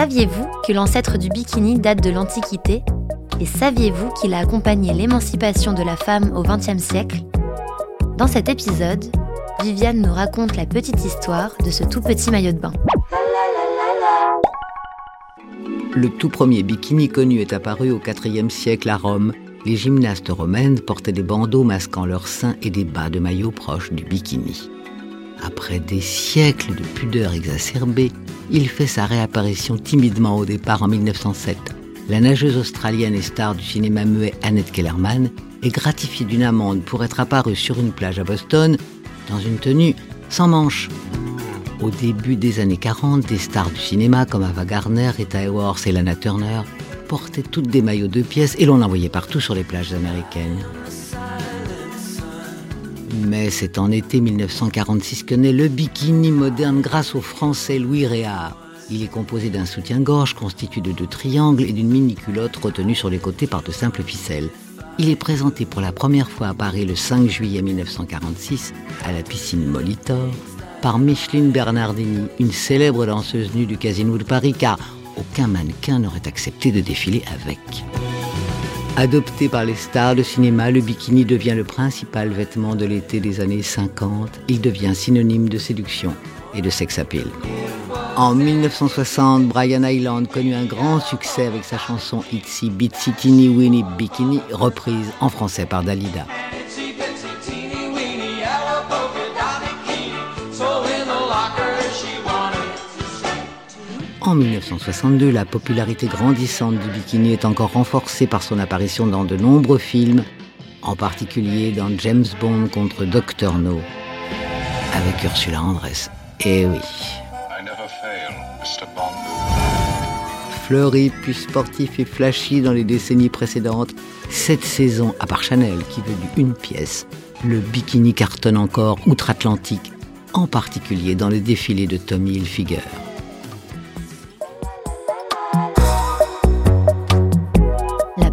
Saviez-vous que l'ancêtre du bikini date de l'Antiquité? Et saviez-vous qu'il a accompagné l'émancipation de la femme au XXe siècle? Dans cet épisode, Viviane nous raconte la petite histoire de ce tout petit maillot de bain. Le tout premier bikini connu est apparu au IVe siècle à Rome. Les gymnastes romaines portaient des bandeaux masquant leurs seins et des bas de maillot proches du bikini. Après des siècles de pudeur exacerbée, il fait sa réapparition timidement au départ en 1907. La nageuse australienne et star du cinéma muet Annette Kellerman est gratifiée d'une amende pour être apparue sur une plage à Boston dans une tenue sans manches. Au début des années 40, des stars du cinéma comme Ava Gardner, Rita Hayworth et Lana Turner portaient toutes des maillots de pièces et l'on en voyait partout sur les plages américaines. Mais c'est en été 1946 que naît le bikini moderne grâce au français Louis Réard. Il est composé d'un soutien-gorge constitué de deux triangles et d'une mini-culotte retenue sur les côtés par de simples ficelles. Il est présenté pour la première fois à Paris le 5 juillet 1946 à la piscine Molitor par Micheline Bernardini, une célèbre danseuse nue du Casino de Paris, car aucun mannequin n'aurait accepté de défiler avec. Adopté par les stars de cinéma, le bikini devient le principal vêtement de l'été des années 50. Il devient synonyme de séduction et de sex appeal. En 1960, Brian Island connut un grand succès avec sa chanson Itsy Bitsy Teeny Weeny Bikini, reprise en français par Dalida. En 1962, la popularité grandissante du bikini est encore renforcée par son apparition dans de nombreux films, en particulier dans James Bond contre Dr. No, avec Ursula Andress. Eh oui. Fleuri, puis sportif et flashy dans les décennies précédentes, cette saison, à part Chanel qui veut du une pièce, le bikini cartonne encore outre-Atlantique, en particulier dans le défilé de Tommy Hilfiger.